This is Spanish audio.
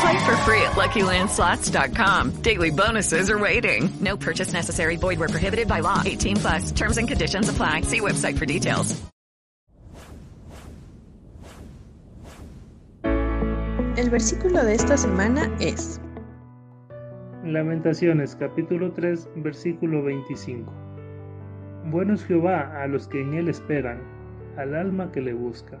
Play for free at LuckyLandSlots.com. Daily bonuses are waiting. No purchase necessary. Void where prohibited by law. 18 plus. Terms and conditions apply. See website for details. El versículo de esta semana es Lamentaciones capítulo 3 versículo 25. Bueno es Jehová a los que en él esperan, al alma que le busca.